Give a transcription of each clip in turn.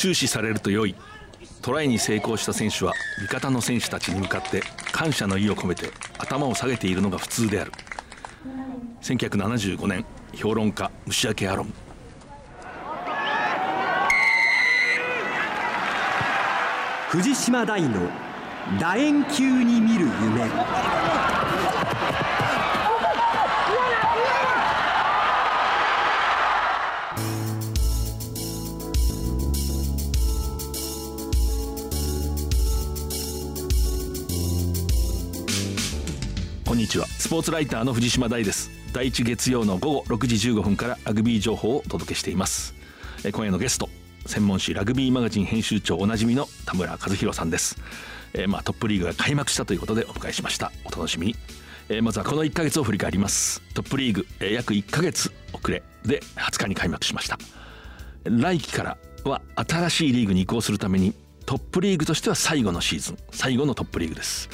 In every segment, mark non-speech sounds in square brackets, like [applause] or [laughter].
終始されると良い。トライに成功した選手は味方の選手たちに向かって感謝の意を込めて頭を下げているのが普通である。1975年評論家虫明アロン。藤島大の楕円球に見る夢。ちは。スポーツライターの藤島大です。第一月曜の午後6時15分からラグビー情報をお届けしています。今夜のゲスト専門誌ラグビーマガジン編集長おなじみの田村和弘さんです。えー、まあトップリーグが開幕したということでお迎えしました。お楽しみに。えー、まずはこの1ヶ月を振り返ります。トップリーグ、えー、約1ヶ月遅れで20日に開幕しました。来季からは新しいリーグに移行するためにトップリーグとしては最後のシーズン最後のトップリーグです。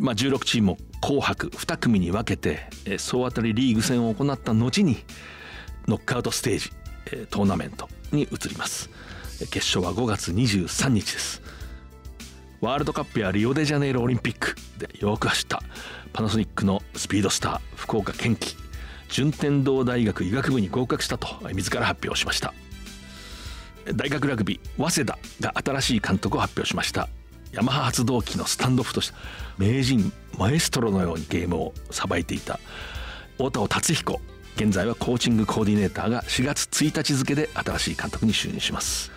まあ、16チームを紅白2組に分けて総当たりリーグ戦を行った後にノックアウトステージトーナメントに移ります。決勝は5月23日です。ワールドカップやリオデジャネイロオリンピックでよく走ったパナソニックのスピードスター福岡堅樹。順天堂大学医学部に合格したと自ら発表しました。大学ラグビー早稲田が新しい監督を発表しました。ヤマハ発動機のスタンドオフとした名人マエストロのようにゲームをさばいていた太田尾達彦現在はコーチングコーディネーターが4月1日付で新しい監督に就任します。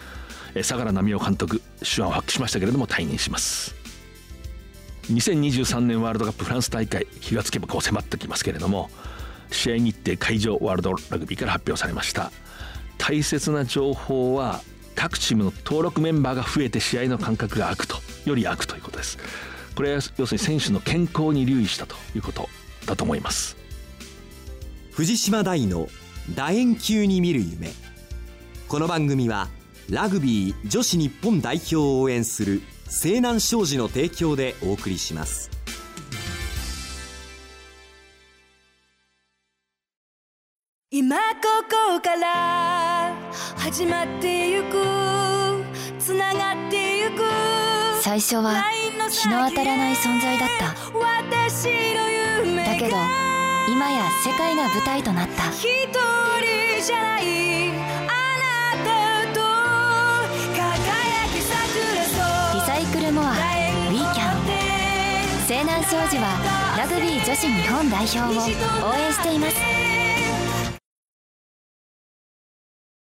相良奈美夫監督手腕を発揮しましたけれども退任します。2023年ワールドカップフランス大会気がつけばこう迫ってきますけれども試合日程会場ワールドラグビーから発表されました。大切な情報は各チームの登録メンバーが増えて試合の間隔が空くとより空くということです。これは要するに選手の健康に留意したということだと思います。藤島大の楕円球に見る夢。この番組はラグビー女子日本代表を応援する西南商事の提供でお送りします。今ここから始まってゆく最初は日の当たらない存在だった。だけど今や世界が舞台となった。人じゃないあなたと輝き桜リサイクルモアウィーキャン。西南商事はラグビー女子日本代表を応援しています。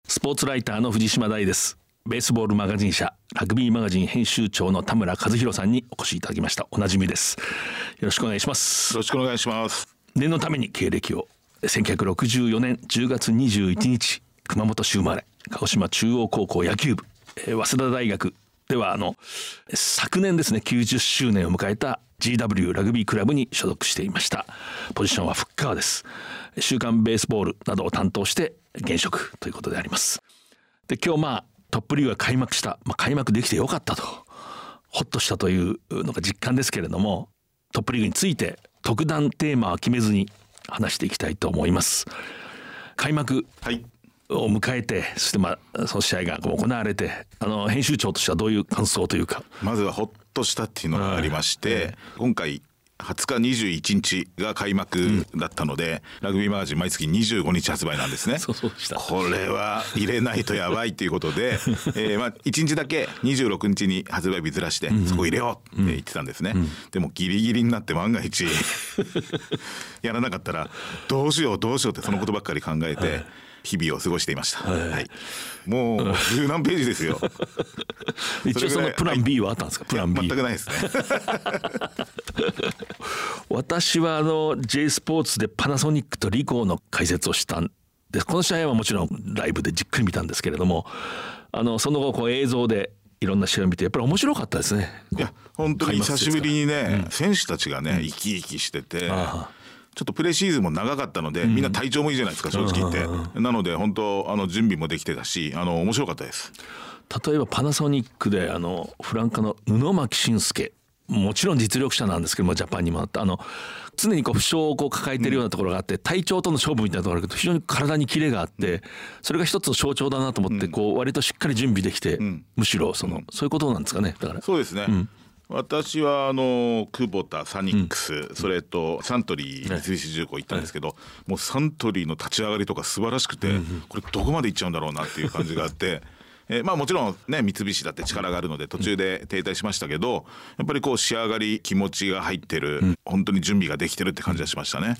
スポーツライターの藤島大です。ベースボールマガジン社ラグビーマガジン編集長の田村和弘さんにお越しいただきました。おなじみです。よろしくお願いします。よろしくお願いします。念のために経歴を1964年10月21日熊本市生まれ鹿児島中央高校野球部。早稲田大学。ではあの昨年ですね90周年を迎えた GW ラグビークラブに所属していました。ポジションはフッカーです。週刊ベースボールなどを担当して現職ということであります。で今日まあトップリーグが開幕した、まあ、開幕できてよかったと。ほっとしたというのが実感ですけれどもトップリーグについて特段テーマは決めずに話していきたいと思います。開幕を迎えて、はい、そしてまあその試合が行われてあの編集長としてはどういう感想というか？まずはほっとしたっていうのがありまして、今回20日21日が開幕だったので、うん、ラグビーマガジン毎月25日発売なんですね [laughs] これは入れないとやばいということで、[laughs] えー、まあ1日だけ26日に発売日ずらして、そこ入れようって言ってたんですね、うん、でもギリギリになって万が一 [laughs] やらなかったらどうしようどうしようってそのことばっかり考えて、日々を過ごしていました。はい、もう十何ページですよ。一応そのプラン B はあったんですか？プラン B。全くないですね。私はあの J スポーツでパナソニックとリコーの解説をしたんです。この試合はもちろんライブでじっくり見たんですけれども、あのその後こう映像でいろんな試合を見てやっぱり面白かったですね。いや本当に久しぶりにね、うん、選手たちがね生き生きしてて。ちょっとプレシーズンも長かったので、うん、みんな体調もいいじゃないですか正直言って、なので本当あの準備もできてたし。あの面白かったです例えばパナソニックであのフランカの布巻俊介もちろん実力者なんですけどもジャパンにもあったあの常にこう負傷をこう抱えてるようなところがあって、体調との勝負みたいなところがあるけど非常に体にキレがあってそれが一つの象徴だなと思って、こう割としっかり準備できて、むしろその、そういうことなんですかねだから。そうですね、私はあの久保田サニックス、うん、それとサントリー三菱重工行ったんですけど、はい、もうサントリーの立ち上がりとか素晴らしくて、うん、これどこまで行っちゃうんだろうなっていう感じがあって。えー、まあもちろんね三菱だって力があるので途中で停滞しましたけどやっぱりこう仕上がり気持ちが入ってる、うん、本当に準備ができてるって感じがしましたね。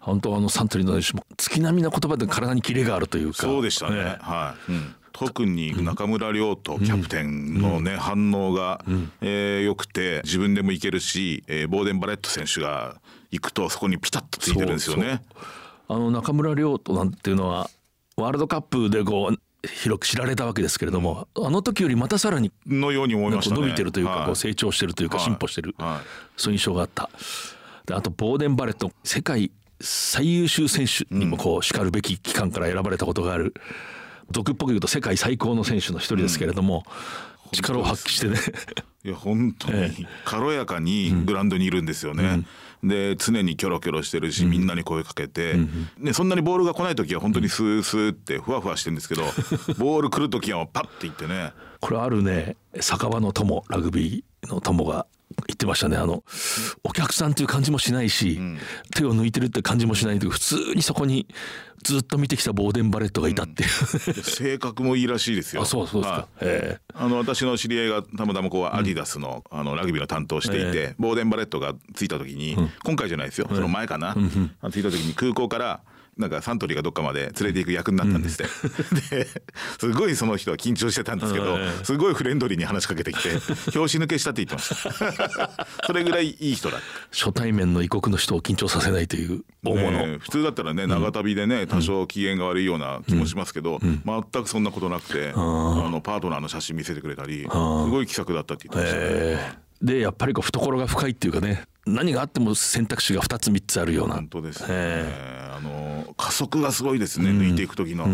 本当あのサントリーの選手も月並みな言葉で体にキレがあるというか。そうでしたね、ねはい、うん。特に中村亮とキャプテンのね、反応が、えー、よくて自分でもいけるし、えー、ボーデン・バレット選手が行くとそこにピタッとついてるんですよね。あの中村亮となんていうのはワールドカップでこう広く知られたわけですけれども、あの時よりまたさらにのように思いまし伸びてるというか、はい、こう成長してるというか、進歩してる、はい、そういう印象があった。であとボーデン・バレット世界最優秀選手にもこうしかるべき機関から選ばれたことがある、毒っぽく言うと世界最高の選手の一人ですけれども、うん、力を発揮してね。いや本当に軽やかにグラウンドにいるんですよね。うん。で常にキョロキョロしてるし、みんなに声かけて、ね、そんなにボールが来ない時は本当にスースーってふわふわしてるんですけど [laughs] ボール来る時はパッていってね。これあるね酒場の友ラグビーの友が言ってましたね。あのお客さんという感じもしないし、うん、手を抜いてるって感じもしないという普通にそこにずっと見てきたボーデン・バレットがいたっていう、うん、性格もいいらしいですよ。[laughs] あそうそうですか、えー、あの私の知り合いがたまたまこうアディダスの,、あのラグビーの担当していて、えー、ボーデン・バレットが着いた時に、今回じゃないですよ。その前かな、着いた時に空港から「なんかサントリーがどっかまで連れていく役になったんですって、ですごいその人は緊張してたんですけど、すごいフレンドリーに話しかけてきて拍子抜けしたって言ってました。[laughs] それぐらいいい人だ初対面の異国の人を緊張させないという大物、ね、普通だったらね長旅でね多少機嫌が悪いような気もしますけど、全くそんなことなくて、あのパートナーの写真見せてくれたりすごい気さくだったって言ってました、でやっぱりこう懐が深いっていうかね何があっても選択肢が2つ3つあるような。本当ですね、あの加速がすごいですね、抜いていく時の、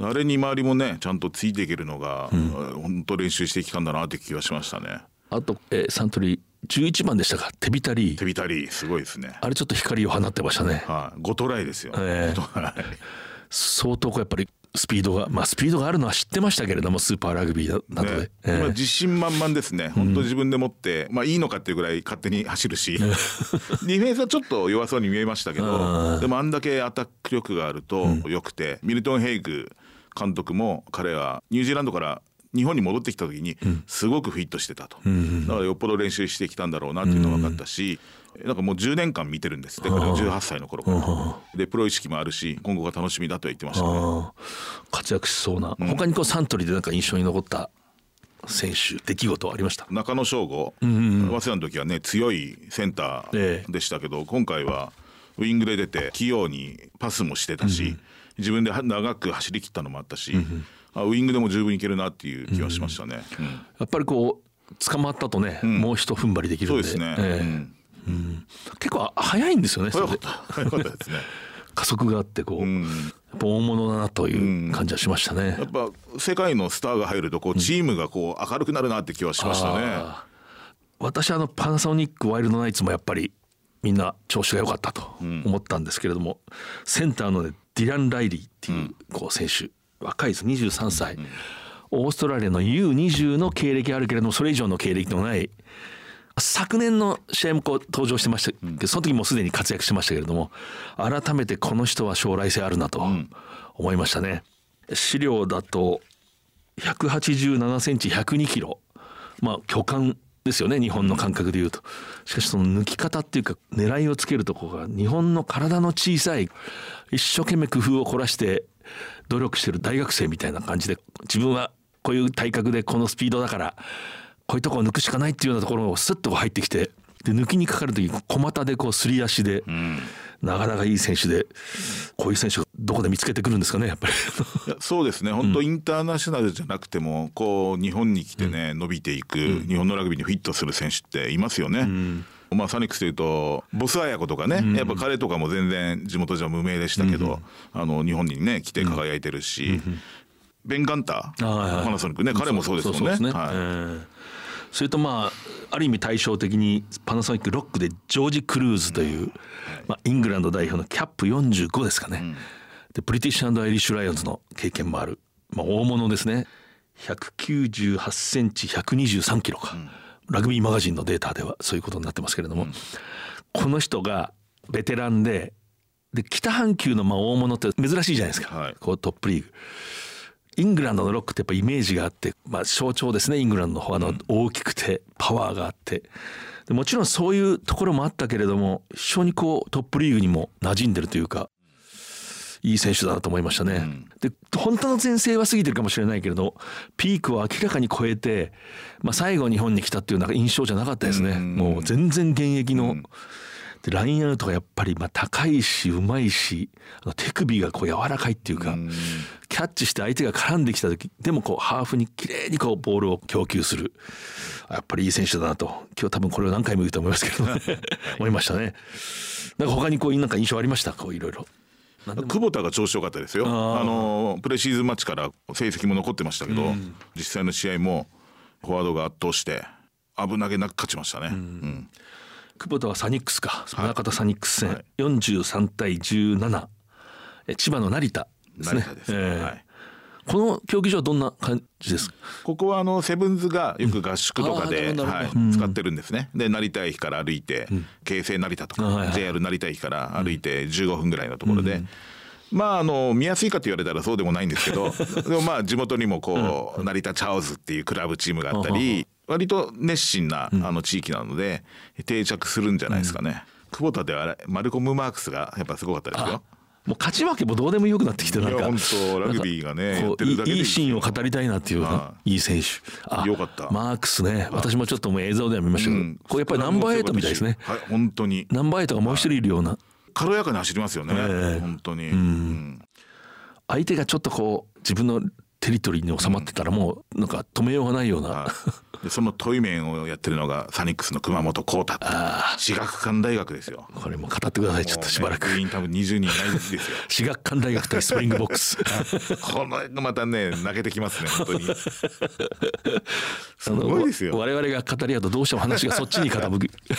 あれに周りもねちゃんとついていけるのが、うん、本当練習してきたんだなって気がしましたね。あと、えー、サントリー11番でしたか？手浸り。手浸りすごいですね。あれちょっと光を放ってましたね。はい、5トライですよ、えー、相当こうやっぱりスピードがまあスピードがあるのは知ってましたけれどもスーパーラグビーなどで、ね。えー、自信満々ですね。本当自分で持って、うん、まあいいのかっていうぐらい勝手に走るし。[laughs] ディフェンスはちょっと弱そうに見えましたけどでもあんだけアタック力があるとよくて、うん、ミルトン・ヘイグ監督も彼はニュージーランドから日本に戻ってきた時にすごくフィットしてたと、うん、だからよっぽど練習してきたんだろうなっていうのが分かったし、なんかもう10年間見てるんですって。彼は18歳の頃から。でプロ意識もあるし今後が楽しみだとは言ってました。ね活躍しそうな、うん、他にこうサントリーでなんか印象に残った選手出来事ありました？中野翔吾、うんうん、早稲田の時はね強いセンターでしたけど、ええ、今回はウイングで出て器用にパスもしてたし、うん、自分で長く走り切ったのもあったし、うんあウイングでも十分いけるなっていう気はしましたね、うん、やっぱりこう捕まったとね、もう一踏ん張りできるんで。そうですね、えーうん、結構早いんですよね。早かった。早かったですね。[laughs] 加速があってこう、うん、大物だなという感じはしましたね、やっぱ世界のスターが入るとこうチームがこう明るくなるなって気はしましたね、私あのパナソニックワイルドナイツもやっぱりみんな調子が良かったと思ったんですけれども、うん、センターの、ね、ディラン・ライリーっていうこう選手、若いです。23歳、うん、オーストラリアの U20 の経歴あるけれどもそれ以上の経歴のない昨年の試合もこう登場してましたけど、その時もすでに活躍してましたけれども改めてこの人は将来性あるなと思いましたね。資料だと187センチ102キロ。まあ巨漢ですよね日本の感覚でいうと。しかしその抜き方っていうか狙いをつけるとこが日本の体の小さい一生懸命工夫を凝らして努力してる大学生みたいな感じで自分はこういう体格でこのスピードだからこういうとこを抜くしかないっていうようなところをスッと入ってきてで抜きにかかる時小股でこうすり足で、うん、なかなかいい選手でこういう選手がどこで見つけてくるんですかねやっぱり。[laughs] そうですね。本当インターナショナルじゃなくてもこう日本に来てね、うん、伸びていく、うん、日本のラグビーにフィットする選手っていますよね。まあ、サニックスでいうとボスアヤコとかね、やっぱ彼とかも全然地元じゃ無名でしたけど、あの日本にね来て輝いてるし、ベン・ガンター、パナソニックね。彼もそうですもんね。それとまあある意味対照的にパナソニックロックでジョージ・クルーズという、まあ、イングランド代表のキャップ45ですかね、でブリティッシュアイリッシュ・ライオンズの経験もある、まあ、大物ですね。198センチ123キロか、ラグビーマガジンのデータではそういうことになってますけれども、この人がベテランでで北半球のまあ大物って珍しいじゃないですか、はい、こうトップリーグ。イングランドのロックってやっぱイメージがあって、まあ、象徴ですねイングランドの方。あの大きくてパワーがあって。でもちろんそういうところもあったけれども非常にこうトップリーグにも馴染んでるというかいい選手だなと思いましたね。うん、で本当の前世は過ぎてるかもしれないけれどピークを明らかに超えて、まあ、最後日本に来たっていうなんか印象じゃなかったですね。うん、もう全然現役の、うんでラインアウトがやっぱりまあ高いしうまいし手首がこう柔らかいっていうかキャッチして相手が絡んできた時でもこうハーフに綺麗にこうボールを供給する。やっぱりいい選手だなと。今日多分これを何回も言うと思いますけど、ね、[laughs] 思いましたね。なんか他にこうなんか印象ありました？こういろいろ。久保田が調子良かったですよ。あのプレシーズンマッチから成績も残ってましたけど、うん、実際の試合もフォワードが圧倒して危なげなく勝ちましたね。うん、うん久保田はサニックスか。宗像サニックス戦、はい、43対17千葉の成田ですね。えー、はい。この競技場はどんな感じですここはあのセブンズがよく合宿とかで、うんはい、使ってるんですね。で成田駅から歩いて、うん、京成成田とか、はいはい、JR 成田駅から歩いて15分ぐらいのところで。うん。まああの見やすいかと言われたらそうでもないんですけど [laughs] でもまあ地元にもこう成田チャオズっていうクラブチームがあったり割と熱心なあの地域なので定着するんじゃないですかね。久保田ではマルコム・マークスがやっぱすごかったですよ。もう勝ち負けもどうでもよくなってきてなんか。本当ラグビーがねいいシーンを語りたいなっていうい。い選手。あよかった。マークスね。私もちょっともう映像では見ましたけど、うん、これやっぱりナンバーエイトみたいですね。はい本当に。ナンバーエイトがもう一人いるような。軽やかに走りますよね、えー、本当に、うん、相手がちょっとこう自分のテリトリーに収まってたらもうなんか止めようがないような、でそのトイメンをやってるのがサニックスの熊本浩太志学館大学ですよ。これも語ってくださいちょっとしばらく、ね、多分20人いないですよ。[laughs] 志学館大学対スプリングボックス。このまたね泣けてきますね本当に。すごいですよ。我々が語り合うとどうしても話がそっちに傾く。[laughs] で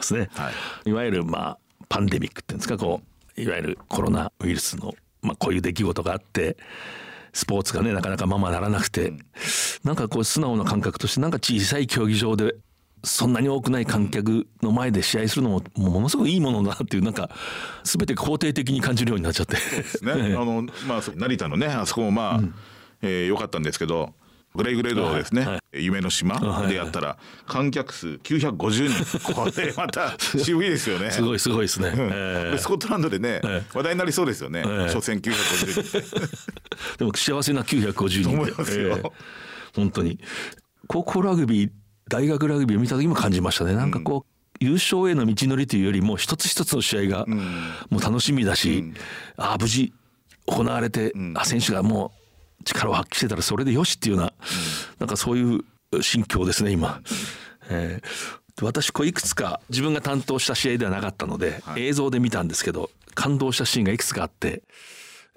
すね、はい、いわゆるまあパンデミックっていうんですかこういわゆるコロナウイルスのまあこういう出来事があってスポーツがねなかなかままならなくて、うん、なんかこう素直な感覚としてなんか小さい競技場でそんなに多くない観客の前で試合するのもものすごくいいものだなっていうなんか全て肯定的に感じるようになっちゃって。ね、あのまあ成田のねあそこもまあ、うん、えー、よかったんですけどグレイグレードですね、はい。はい、夢の島でやったら観客数950人。これまた渋いですよね。すごいすごいですね、えー、スコットランドでね、えー、話題になりそうですよね、えー、初戦950人。[laughs] でも幸せな950人。思いますよ、えー、本当に。高校ラグビー大学ラグビーを見た時も感じましたね。なんかこう、うん、優勝への道のりというよりも一つ一つの試合がもう楽しみだし、うん、ああ無事行われて、うん、あ選手がもう力を発揮してたらそれでよしっていうような、なんかそういう心境ですね今。えー、私こういくつか自分が担当した試合ではなかったので、はい、映像で見たんですけど感動したシーンがいくつかあって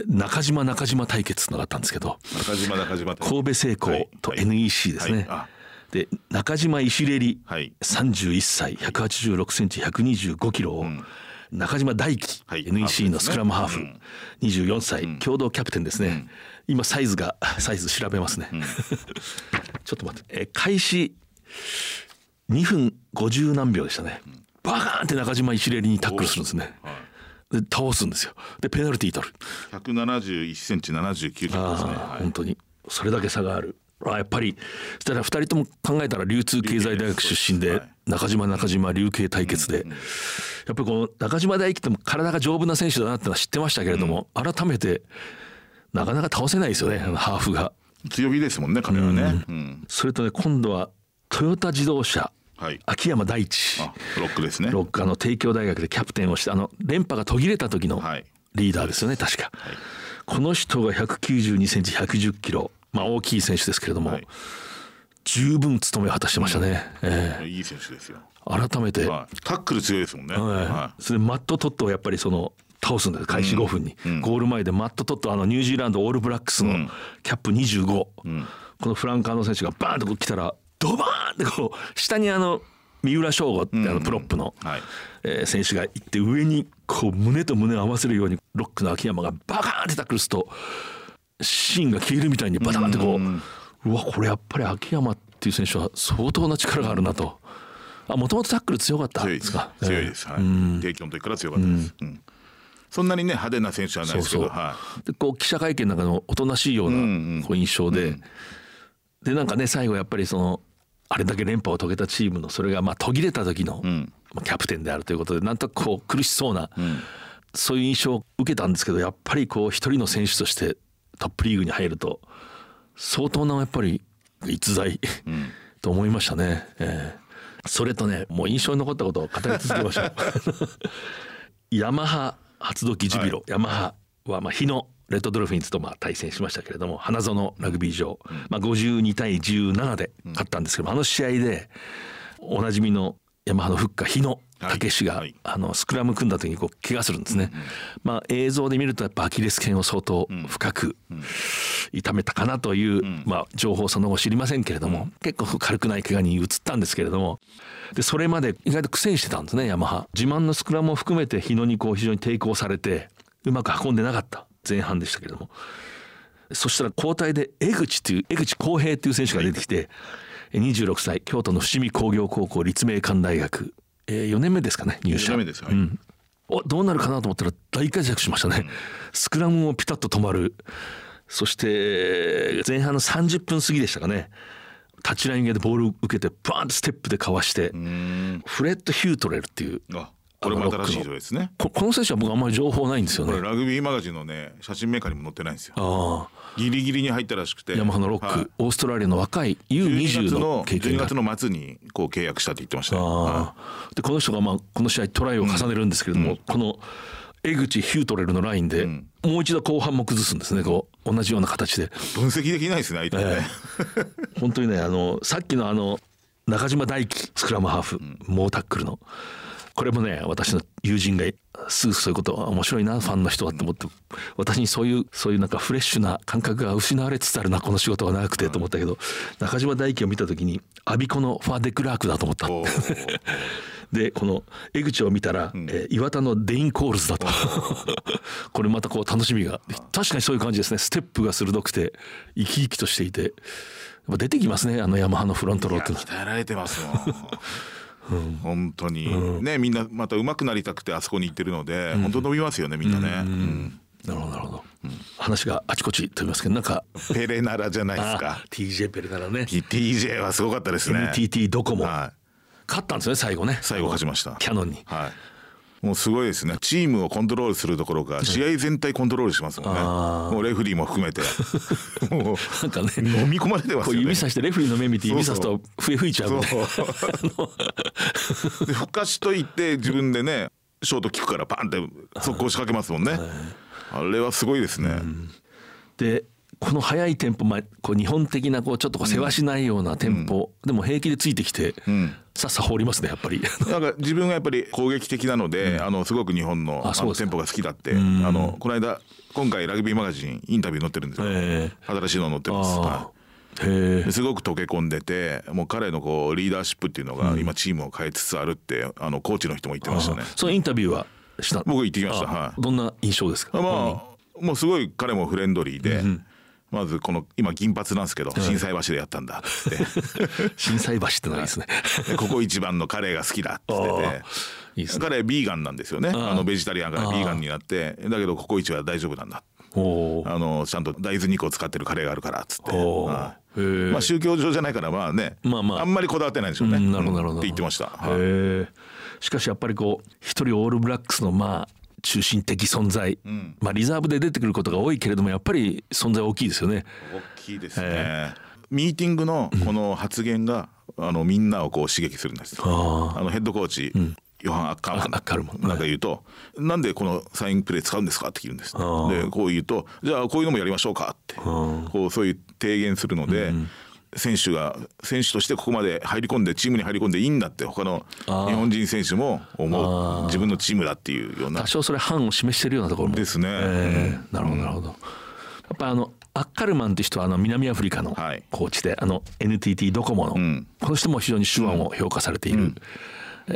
中島中島対決のがあったんですけど中島中島神戸製鋼と NEC ですね。で中島石レリ、はい、31歳186センチ125キロを、うん。中島大輝、はい、NEC のスクラムハーフ、うん、24歳、うん、共同キャプテンですね、うん、今サイズが [laughs] サイズ調べますね、うん、[laughs] ちょっと待って。え開始2分50何秒でしたね、バーンって中島一礼にタックルするんですね、で倒すんですよ。でペナルティー取る。171センチ79キロですね、はい、本当に。それだけ差がある。あやっぱり。そしたら2人とも考えたら流通経済大学出身で中島中島流慶対決で、やっぱりこの中島大輝っても体が丈夫な選手だなってのは知ってましたけれども、改めてなかなか倒せないですよねハーフが。強火ですもんね彼はね、うん、それとね今度はトヨタ自動車。はい、秋山大地。ロックですね。ロックあの帝京大学でキャプテンをしてあの連覇が途切れた時のリーダーですよね、はい、確か、はい、この人が192センチ110キロ。まあ大きい選手ですけれども、はい、十分務めを果たしてましたね、うん、えー、いい選手ですよ。改めて、タックル強いですもんね、はい。それマット・トットをやっぱりその倒すんです開始5分に、うん、ゴール前でマット・トットあのニュージーランドオールブラックスのキャップ25、うん、このフランカーの選手がバーンと来たらドバーンってこう下にあの三浦翔吾ってあのプロップの、はい。え選手が行って上にこう胸と胸を合わせるようにロックの秋山がバカーンってタックルすると芯が消えるみたいにバタンってこううわこれやっぱり秋山っていう選手は相当な力があるなと。あもともとタックル強かったですか？強いです、はい、帝京の時から強かったです、うんそんなにね派手な選手はないですけどはい、でこう記者会見なんかのおとなしいようなこう印象で、でなんかね最後やっぱりそのあれだけ連覇を遂げたチームのそれがまあ途切れた時の、まあ、キャプテンであるということでなんとこう苦しそうな、そういう印象を受けたんですけどやっぱりこう一人の選手としてトップリーグに入ると相当なやっぱり逸材、と思いましたね。えー、それとねもう印象に残ったことを語り続けましょう。[laughs] ヤマハ発動機ジュビロ、はい、ヤマハはまあ日野レッドドルフィンズとまあ対戦しましたけれども花園ラグビー場、うん、まあ、52対17で勝ったんですけども、うん、あの試合でおなじみのヤマハのフッカ日野武史が、はい、あのスクラム組んだ時にこう怪我するんですね、うんまあ、映像で見るとやっぱアキレス腱を相当深く痛めたかなという、まあ、情報その後知りませんけれども、結構軽くない怪我に移ったんですけれどもでそれまで意外と苦戦してたんですねヤマハ。自慢のスクラムを含めて日野にこう非常に抵抗されてうまく運んでなかった。前半でしたけれども。そしたら交代で江口っていう江口浩平っていう選手が出てきて26歳京都の伏見工業高校立命館大学、えー、4年目ですかね入社。4年目です、はい、うん、おどうなるかなと思ったら大活躍しましたね、うん、スクラムもピタッと止まる。そして前半の30分過ぎでしたかねタッチライン際でボール受けてバーンとステップでかわしてフレッド・ヒュートレルっていうこれも新しい人ですね。この選手は僕あんまり情報ないんですよね。ラグビーマガジンのね写真メーカーにも載ってないんですよ。ああギリギリに入ったらしくて。ヤマハのロック、はい、オーストラリアの若い U20 の経験が。12月の末にこう契約したって言ってましたね、はい、でこの人がまあこの試合トライを重ねるんですけれども、うん、この江口ヒュートレルのラインで、もう一度後半も崩すんですねこう同じような形で。分析できないですね相手ね、えー、[laughs] 本当にねあのさっきのあの中島大輝スクラムハーフ、うん、猛タックルの。これもね私の友人がすぐそういうことは面白いなファンの人はって思って私にそういうそういうなんかフレッシュな感覚が失われつつあるなこの仕事は長くてと思ったけど中嶋大希を見た時にアビコのファフ・デクラークだと思った [laughs] でこの江口を見たら、うん、えー、岩田のデイン・コールズだと。[laughs] これまたこう楽しみが。確かにそういう感じですね。ステップが鋭くて生き生きとしていて。出てきますねあのヤマハのフロントローって鍛えられてますもん [laughs] うん、本当に、うん、ねみんなまた上手くなりたくてあそこに行ってるので、うん、本当伸びますよねみんなね。うん。なるほどなるほど、うん、話があちこち飛びますけどなんか。ペレナラじゃないですか。TJ ペレナラね。TJ はすごかったですね。NTT ドコモ、はい、勝ったんですね最後ね。最後勝ちました。キャノンに。はい。もうすごいですね。チームをコントロールするところか試合全体コントロールしますもんね、もうレフリーも含めて。[laughs] もうなんかね。飲み込まれてますよね。指さしてレフリーの目見て指さすと笛吹いちゃうでふかしといて自分でねショートキックからパンって速攻仕掛けますもんね。あれはすごいですね、うん、でこの速いテンポ、まあ、こう日本的なこうちょっとこうせわしないようなテンポ、うん、でも平気でついてきて、うん、さっさ放りますねやっぱり。なんか自分がやっぱり攻撃的なので、うん、あのすごく日本のあのテンポが好きだってあのこの間今回ラグビーマガジンインタビュー載ってるんですよ、えー、新しいの載ってます、はい、すごく溶け込んでてもう彼のこうリーダーシップっていうのが今チームを変えつつあるってあのコーチの人も言ってましたね。そのインタビューはした？僕行ってきました。はい。どんな印象ですか？まあもうすごい彼もフレンドリーで、うんまずこの今銀髪なんですけど心斎橋でやったんだって。[laughs] 心斎橋ってのがいいですね。ここ一番のカレーが好きだって言ってて。いい、ね、彼ビーガンなんですよね。あのベジタリアンからビーガンになって。だけどここ一は大丈夫なんだ。あのちゃんと大豆肉を使ってるカレーがあるからっつって、まあ宗教上じゃないからまあね、まあまあ、あんまりこだわってないんでしょうね、うん、なるほどなるほど。って言ってました、はい、しかしやっぱりこう一人オールブラックスのまあ中心的存在、うん、まあリザーブで出てくることが多いけれどもやっぱり存在大きいですよね。大きいですね。えー、ミーティングのこの発言が、あのみんなをこう刺激するんです。あのヘッドコーチ、うん、ヨハン・アッカーマンなんか言うと、なんでこのサインプレー使うんですかって聞くんです。でこう言うとじゃあこういうのもやりましょうかってこうそういう提言するので。うん選手が選手としてここまで入り込んでチームに入り込んでいいんだって他の日本人選手も思う。自分のチームだっていうような。多少それ範を示してるようなところも。ですね、えー、なるほどなるほど、やっぱあのアッカルマンって人はあの南アフリカのコーチで、はい、あの NTT ドコモの、うん、この人も非常に手腕を評価されている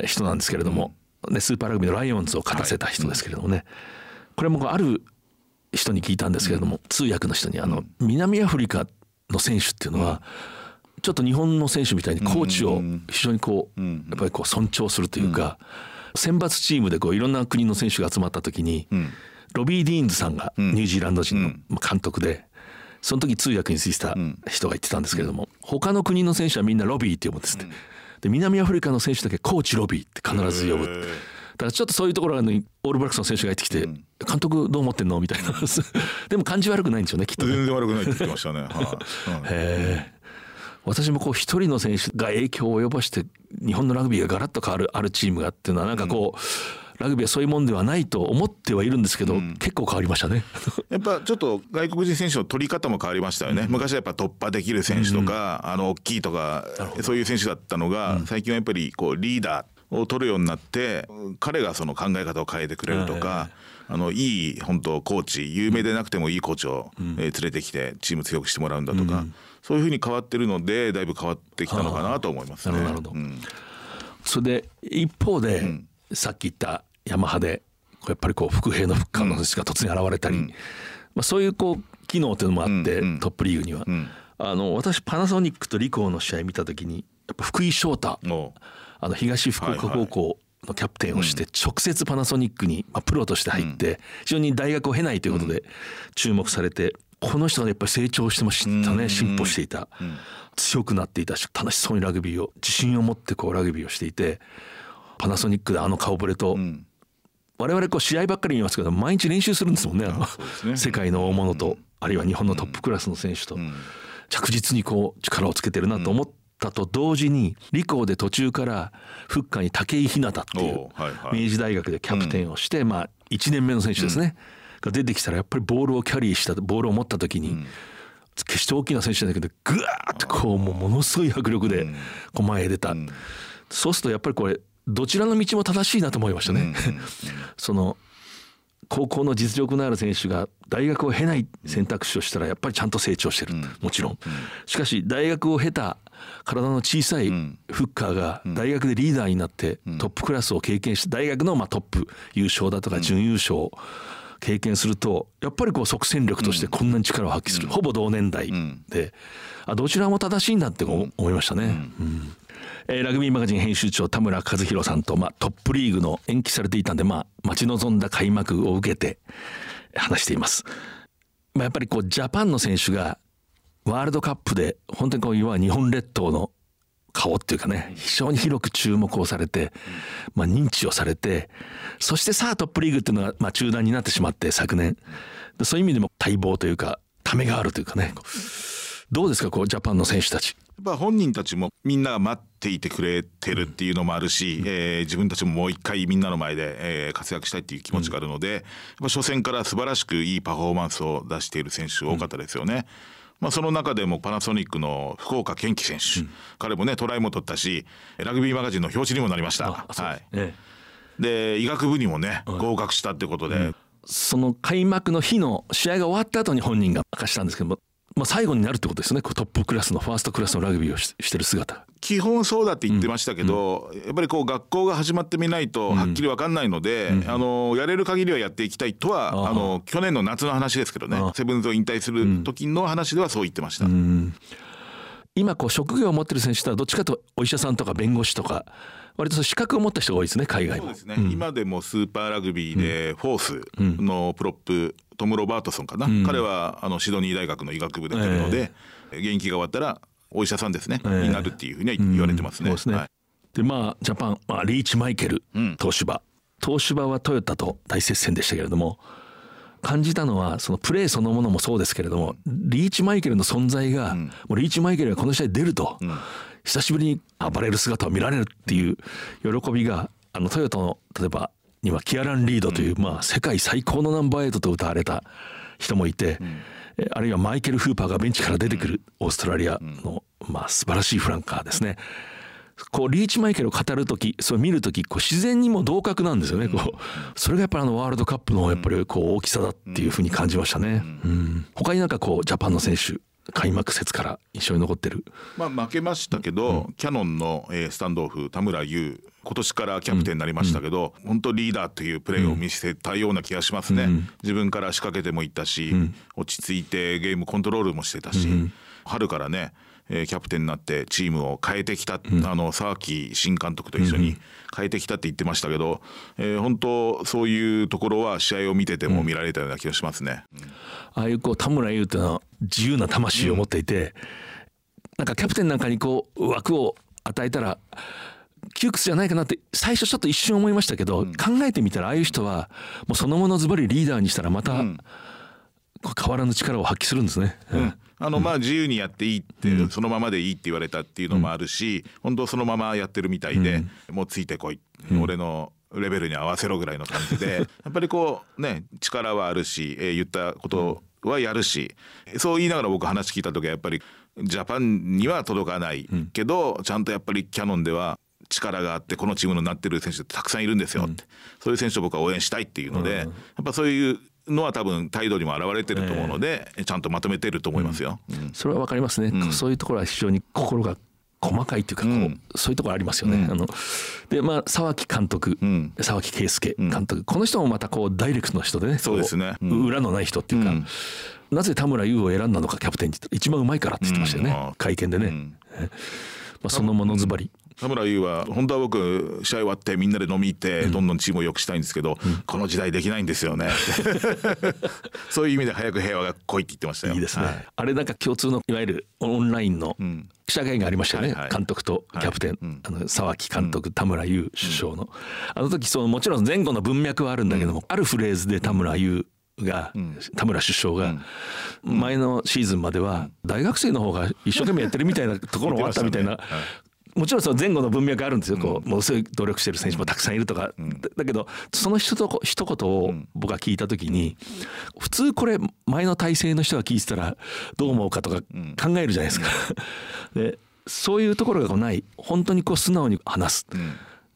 人なんですけれども、ね、スーパーラグビーのライオンズを勝たせた人ですけれどもね、これもある人に聞いたんですけれども、通訳の人にあの南アフリカの選手っていうのは、ちょっと日本の選手みたいにコーチを非常にこう、やっぱりこう尊重するというか、選抜チームでこういろんな国の選手が集まった時に、ロビー・ディーンズさんがニュージーランド人の監督で、その時通訳についてた人が言ってたんですけれども、他の国の選手はみんなロビーって呼ぶんですって。で南アフリカの選手だけコーチロビーって必ず呼ぶ。だからちょっとそういうところがオールブラックスの選手が入ってきて、監督どう思ってんの？みたいな。[laughs] でも感じ悪くないんでしょうねきっと、ね、全然悪くないって言ってましたね。はい、[laughs] へえ。私もこう一人の選手が影響を及ぼして日本のラグビーがガラッと変わるあるチームがっていうのはなんかこう、ラグビーはそういうもんではないと思ってはいるんですけど、うん、結構変わりましたね。[laughs] やっぱちょっと外国人選手の取り方も変わりましたよね、うん、昔はやっぱ突破できる選手とか、うん、あの大きいとかそういう選手だったのが、最近はやっぱりこうリーダーを取るようになって彼がその考え方を変えてくれるとか、あのいい本当コーチ有名でなくてもいいコーチを、え連れてきてチーム強くしてもらうんだとか、そういうふうに変わってるのでだいぶ変わってきたのかなと思いますね。なるほど、それで一方で、さっき言ったヤマハでやっぱりこう伏兵の復活の話が突然現れたり、うん、まあ、そういうこう機能というのもあって、うん、トップリーグには、うん、あの私パナソニックとリコーの試合見た時にやっぱ福井翔太あの東福岡高校のキャプテンをして、直接パナソニックに、まあ、プロとして入って、非常に大学を経ないということで注目されて、この人がやっぱり成長してましたね進歩していた、強くなっていたし楽しそうにラグビーを自信を持ってこうラグビーをしていてパナソニックであの顔ぶれと、我々こう試合ばっかり見ますけど毎日練習するんですもんねあの、ね、世界の大物と、あるいは日本のトップクラスの選手と、着実にこう力をつけてるなと思ったと同時に理工で途中からフッカーに武井ひなたっていう明治大学でキャプテンをして、まあ1年目の選手ですね、が出てきたらやっぱりボールをキャリーしたボールを持った時に、決して大きな選手じゃないけどぐわーってこうもうものすごい迫力でこう前へ出た、そうするとやっぱりこれどちらの道も正しいなと思いましたね。[laughs] その高校の実力のある選手が大学を経ない選択肢をしたらやっぱりちゃんと成長してる、もちろん、しかし大学を経た体の小さいフッカーが大学でリーダーになってトップクラスを経験して大学のまあトップ優勝だとか準優勝を経験するとやっぱりこう即戦力としてこんなに力を発揮する、ほぼ同年代であどちらも正しいんだって思いましたね。うん。えー、ラグビーマガジン編集長田村和弘さんと、まあ、トップリーグの延期されていたんで、まあ、待ち望んだ開幕を受けて話しています。まあ、やっぱりこうジャパンの選手がワールドカップで本当にこういわ日本列島の顔っていうかね非常に広く注目をされて、まあ、認知をされてそしてさあトップリーグっていうのがまあ中断になってしまって昨年。そういう意味でも待望というかためがあるというかね。どうですかこうジャパンの選手たち。やっぱ本人たちもみんなが待っていてくれてるっていうのもあるし、うん、えー、自分たちももう一回みんなの前で、えー、活躍したいっていう気持ちがあるので、やっぱ初戦から素晴らしくいいパフォーマンスを出している選手多かったですよね。うんまあ、その中でもパナソニックの福岡堅樹選手、うん、彼もねトライも取ったしラグビーマガジンの表紙にもなりました。はい、ええ、で医学部にもね、合格したってことで、うん、その開幕の日の試合が終わった後に本人が明かしたんですけどもまあ、最後になるってことですね。トップクラスのファーストクラスのラグビーをしてる姿。基本そうだって言ってましたけど、うん。うん、やっぱりこう学校が始まってみないとはっきり分かんないので、うん、あのやれる限りはやっていきたいとはあの去年の夏の話ですけどね。セブンズを引退する時の話ではそう言ってました。今こう職業を持ってる選手とはどっちかとお医者さんとか弁護士とか割と資格を持った人が多いですね海外も。そうですね、うん、今でもスーパーラグビーでフォースのプロップ、トム・ロバートソンかな、うん、彼はあのシドニー大学の医学部出てるので、えー、現役が終わったらお医者さんですね、えー、になるっていうふうには言われてますね。で、ね。はい、まあジャパン、まあ、リーチマイケル東芝、東芝はトヨタと大接戦でしたけれども感じたのはそのプレーそのものもそうですけれどもリーチマイケルの存在が、もうリーチマイケルがこの試合出ると、久しぶりに暴れる姿を見られるっていう喜びがあのトヨタの例えばにはキアラン・リードという、うん、まあ、世界最高のナンバーエイトと歌われた人もいて、うん、あるいはマイケル・フーパーがベンチから出てくるオーストラリアの、まあ、素晴らしいフランカーですね。こうリーチマイケルを語る時そう見る時こう自然にも同格なんですよね、こうそれがやっぱりあのワールドカップのやっぱりこう大きさだっていうふうに感じましたね、うん、他になんかこうジャパンの選手開幕節から印象に残ってる、まあ、負けましたけど、うん、キャノンの、えー、スタンドオフ田村優今年からキャプテンになりましたけど、うん、本当リーダーというプレーを見せたような気がしますね、うん、自分から仕掛けてもいったし、落ち着いてゲームコントロールもしてたし、春からねえー、キャプテンになってチームを変えてきた、うん、あの沢木新監督と一緒に変えてきたって言ってましたけど、うん、えー、本当そういうところは試合を見てても見られたような気がしますね。うん、ああいうこう田村優っていうのは自由な魂を持っていて、なんかキャプテンなんかにこう枠を与えたら窮屈じゃないかなって最初ちょっと一瞬思いましたけど、考えてみたらああいう人はもうそのものズバリリーダーにしたらまた、変わらぬ力を発揮するんですね。うんあのまあ自由にやっていいって、そのままでいいって言われたっていうのもあるし、本当そのままやってるみたいで、もうついてこい、俺のレベルに合わせろぐらいの感じで [laughs] やっぱりこうね力はあるし、えー、言ったことはやるしそう言いながら僕話聞いた時はやっぱりジャパンには届かないけど、ちゃんとやっぱりキャノンでは力があってこのチームになってる選手ってたくさんいるんですよって、そういう選手を僕は応援したいっていうので、やっぱそういうのは多分態度にも表れてると思うので、えー、ちゃんとまとめてると思いますよ。うん、それはわかりますね、うん、そういうところは非常に心が細かいというかこう、うん、そういうところありますよね。あのでまあ沢木監督、沢木圭介監督、この人もまたこうダイレクトの人でね。そうですね、裏のない人っていうか、なぜ田村優を選んだのかキャプテンに一番うまいからって言ってましたよね、会見でね。まあ、そのものずばり、田村優は本当は僕試合終わってみんなで飲み行ってどんどんチームを良くしたいんですけど、うん、この時代できないんですよね。[laughs] そういう意味で早く平和が来いって言ってましたよ。いいですね、はい、あれなんか共通のいわゆるオンラインの記者会見がありましたよね、はいはい、監督とキャプテン、はい。うん、あの沢木監督、田村優首相の、あの時そのもちろん前後の文脈はあるんだけども、あるフレーズで田村優が、田村首相が、前のシーズンまでは大学生の方が一生懸命やってるみたいなところもあったみたいなもちろんその前後の文脈あるんですよ、こうものすごい努力してる選手もたくさんいるとか、だけどその一と一言を僕が聞いた時に、普通これ前の体制の人が聞いてたらどう思うかとか考えるじゃないですか。[laughs] でそういうところがない。本当にこう素直に話す、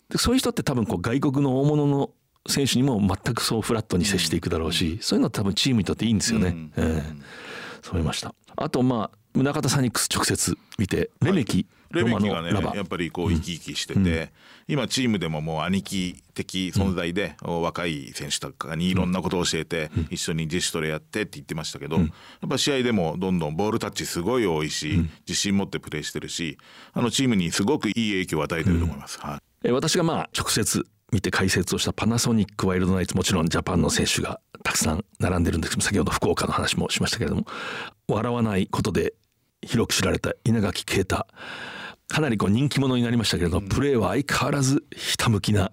でそういう人って多分こう外国の大物の選手にも全くそうフラットに接していくだろうし、そういうのは多分チームにとっていいんですよね。えー、そう思いました。あとまあ宗像サニックス直接見てレメキ、はいレメキがねやっぱりこう生き生きしてて、うん、今チームでももう兄貴的存在で、うん、若い選手とかにいろんなことを教えて、うん、一緒に自主トレやってって言ってましたけど、やっぱ試合でもどんどんボールタッチすごい多いし、自信持ってプレーしてるしあのチームにすごくいい影響を与えてると思います。はい、私がまあ直接見て解説をしたパナソニックワイルドナイツもちろんジャパンの選手がたくさん並んでるんですけど先ほど福岡の話もしましたけれども笑わないことで広く知られた稲垣啓太かなりこう人気者になりましたけれど、うん、プレーは相変わらずひたむきな、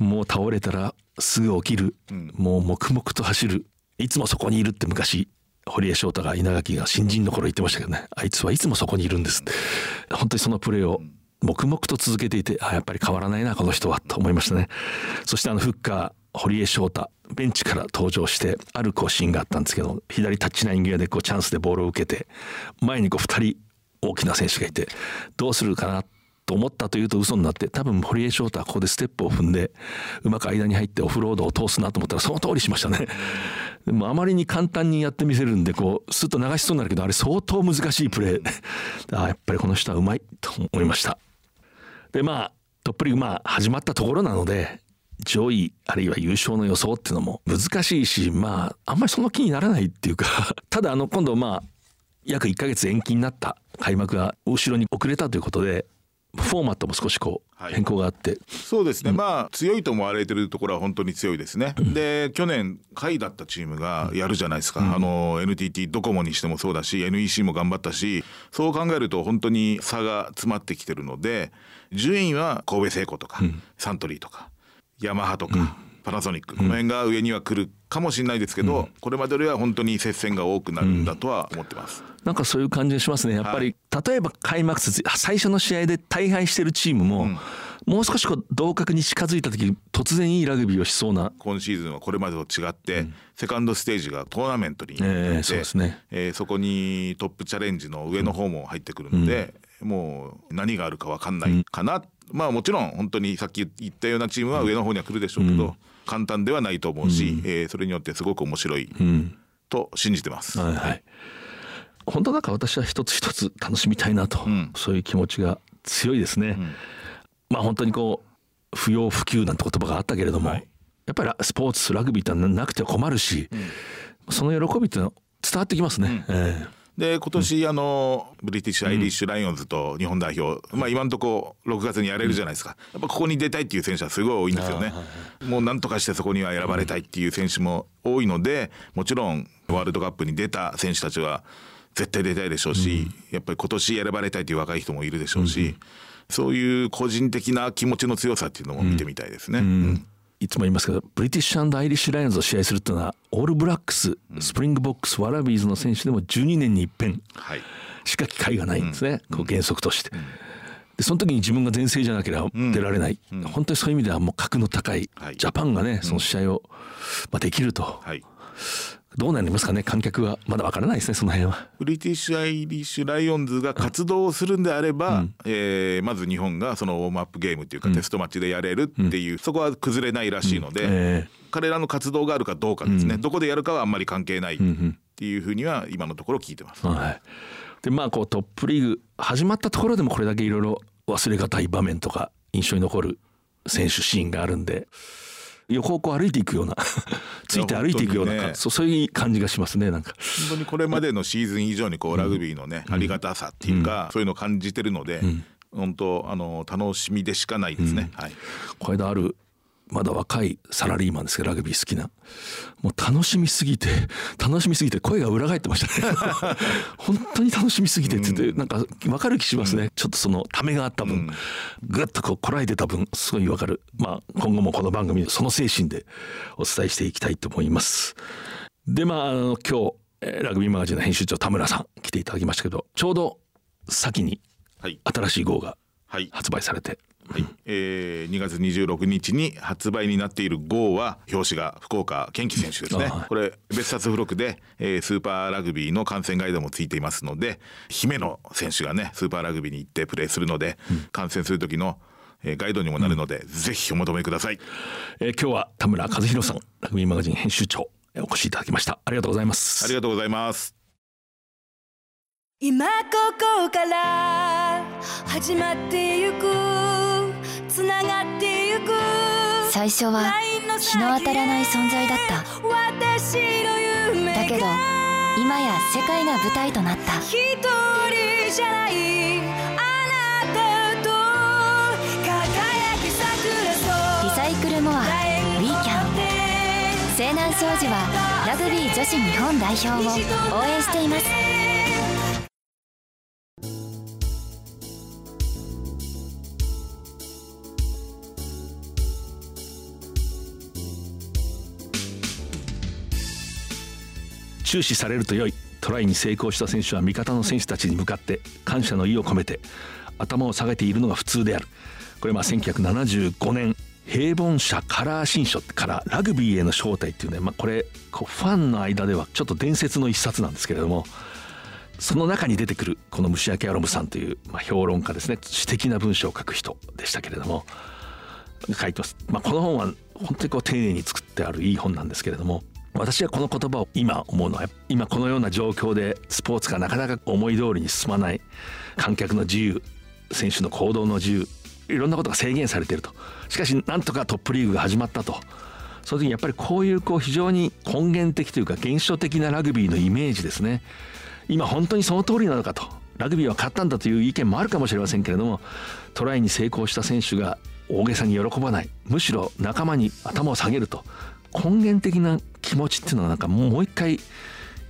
もう倒れたらすぐ起きる、うん、もう黙々と走る。いつもそこにいるって昔堀江翔太が稲垣が新人の頃言ってましたけどね。あいつはいつもそこにいるんです本当にそのプレーを黙々と続けていてあやっぱり変わらないなこの人はと思いましたね。そしてあのフッカー堀江翔太ベンチから登場してあるこうシーンがあったんですけど左タッチナイン際でこうチャンスでボールを受けて前にこう2人大きな選手がいてどうするかなと思ったというと嘘になって多分堀江翔太はここでステップを踏んでうまく間に入ってオフロードを通すなと思ったらその通りしましたね。でもあまりに簡単にやってみせるんでこうスッと流しそうになるけどあれ相当難しいプレーあやっぱりこの人はうまいと思いました。でまあトップリーグまあ始まったところなので上位あるいは優勝の予想っていうのも難しいしまああんまりその気にならないっていうか [laughs] ただあの今度まあ約1ヶ月延期になった開幕が後ろに遅れたということでフォーマットも少しこう変更があって、はい、そうですね、うん、まあ強いと思われてるところは本当に強いですね、うん、で去年下位だったチームがやるじゃないですか、うん、あの NTT ドコモにしてもそうだし NEC も頑張ったしそう考えると本当に差が詰まってきてるので順位は神戸製鋼とか、サントリーとかヤマハとか、パナソニックこの辺が上には来るかもしれないですけど、うん、これまでよりは本当に接戦が多くなるんだとは思ってます、うん、なんかそういう感じがしますね。やっぱり、はい、例えば開幕節最初の試合で大敗してるチームも、うん、もう少しこう同格に近づいた時突然いいラグビーをしそうな。今シーズンはこれまでと違って、セカンドステージがトーナメントになって、えー、そうですね。えー、そこにトップチャレンジの上の方も入ってくるので、もう何があるか分かんないかな、うん、まあもちろん本当にさっき言ったようなチームは上の方には来るでしょうけど、うん、簡単ではないと思うし、うん、えー、それによってすごく面白いと信じてます。はい、はい本当なんか私は一つ一つ楽しみたいなと、うん、そういう気持ちが強いですね。うん、まあ本当にこう不要不急なんて言葉があったけれども、はい、やっぱりスポーツラグビーってなくては困るし、うん、その喜びってのは伝わってきますね。えーで今年、あのブリティッシュ・アイリッシュ・ライオンズと日本代表、まあ、今のところ6月にやれるじゃないですか、やっぱここに出たいっていう選手はすごい多いんですよね。もうなんとかしてそこには選ばれたいっていう選手も多いのでもちろんワールドカップに出た選手たちは絶対出たいでしょうし、うん、やっぱり今年選ばれたいという若い人もいるでしょうし、うん、そういう個人的な気持ちの強さっていうのも見てみたいですね。うん。いつも言いますけどブリティッシュアイリッシュ・ライオンズを試合するっていうのはオールブラックス、スプリングボックスワラビーズの選手でも12年に一遍しか機会がないんですね、こう原則として。でその時に自分が全盛じゃなければ出られない、本当にそういう意味ではもう格の高いジャパンがね、その試合を、まあ、できると。はいどうなりますかね？観客は。まだわからないですねその辺は。ブリティッシュ・アイリッシュ・ライオンズが活動するんであれば、うん、えー、まず日本がそのウォームアップゲームっていうか、テストマッチでやれるっていう、うん、そこは崩れないらしいので、うん。えー、彼らの活動があるかどうかですね、どこでやるかはあんまり関係ないっていうふうには今のところ聞いてます。はい、でまあこうトップリーグ始まったところでもこれだけいろいろ忘れがたい場面とか印象に残る選手シーンがあるんで。横をこう歩いていくようなついて歩いていくような、ね、そういう感じがしますねなんか本当にこれまでのシーズン以上にこうラグビーのね、うん、ありがたさっていうか、うん、そういうのを感じてるので、うん、本当あの楽しみでしかないですね、はい、これであるまだ若いサラリーマンですけどラグビー好きな。もう楽しみすぎて楽しみすぎて声が裏返ってましたね。[laughs] 本当に楽しみすぎてって言って、うん、なんか分かる気しますね、うん、ちょっとそのためがあった分、うん、ぐっとこうこらえてた分すごい分かる。まあ今後もこの番組その精神でお伝えしていきたいと思います。でまああの今日ラグビーマガジンの編集長田村さん来ていただきましたけどちょうど先に新しい号が発売されて、はいえー、2月26日に発売になっている GO は表紙が福岡健貴選手ですね、はい、これ別冊付録で、えー、スーパーラグビーの観戦ガイドもついていますので姫野選手がねスーパーラグビーに行ってプレーするので、うん、観戦する時のえー、ガイドにもなるので、うん、ぜひお求めください、えー、今日は田村和弘さんラグビーマガジン編集長お越しいただきました。ありがとうございます。ありがとうございます。今ここから始まってゆくつながってゆく。最初は日の当たらない存在だった。だけど今や世界が舞台となった。一人じゃない。あなたと輝き桜リサイクルモアウィーキャン西南商事はラグビー女子日本代表を応援しています注視されると良いトライに成功した選手は味方の選手たちに向かって感謝の意を込めて頭を下げているのが普通である。これまあ1975年平凡社カラー新書からラグビーへの招待っていうね、まあ、これファンの間ではちょっと伝説の一冊なんですけれどもその中に出てくるこの虫明アロムさんという、まあ、評論家ですね。詩的な文章を書く人でしたけれども書いてます、まあ、この本は本当にこう丁寧に作ってあるいい本なんですけれども私はこの言葉を今思うのは今このような状況でスポーツがなかなか思い通りに進まない観客の自由選手の行動の自由いろんなことが制限されていると。しかしなんとかトップリーグが始まったと。その時にやっぱりこういうこう非常に根源的というか現象的なラグビーのイメージですね。今本当にその通りなのかと。ラグビーは勝ったんだという意見もあるかもしれませんけれどもトライに成功した選手が大げさに喜ばない。むしろ仲間に頭を下げると。根源的な気持ちっていうのはなんかもう一回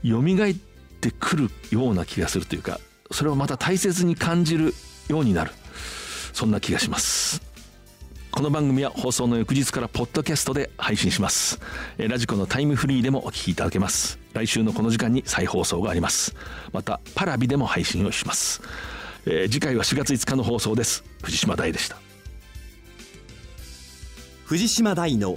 蘇ってくるような気がするというかそれをまた大切に感じるようになるそんな気がします。この番組は放送の翌日からポッドキャストで配信します。ラジコのタイムフリーでもお聞きいただけます。来週のこの時間に再放送があります。またパラビでも配信をします、えー、次回は4月5日の放送です。藤島大でした。藤島大の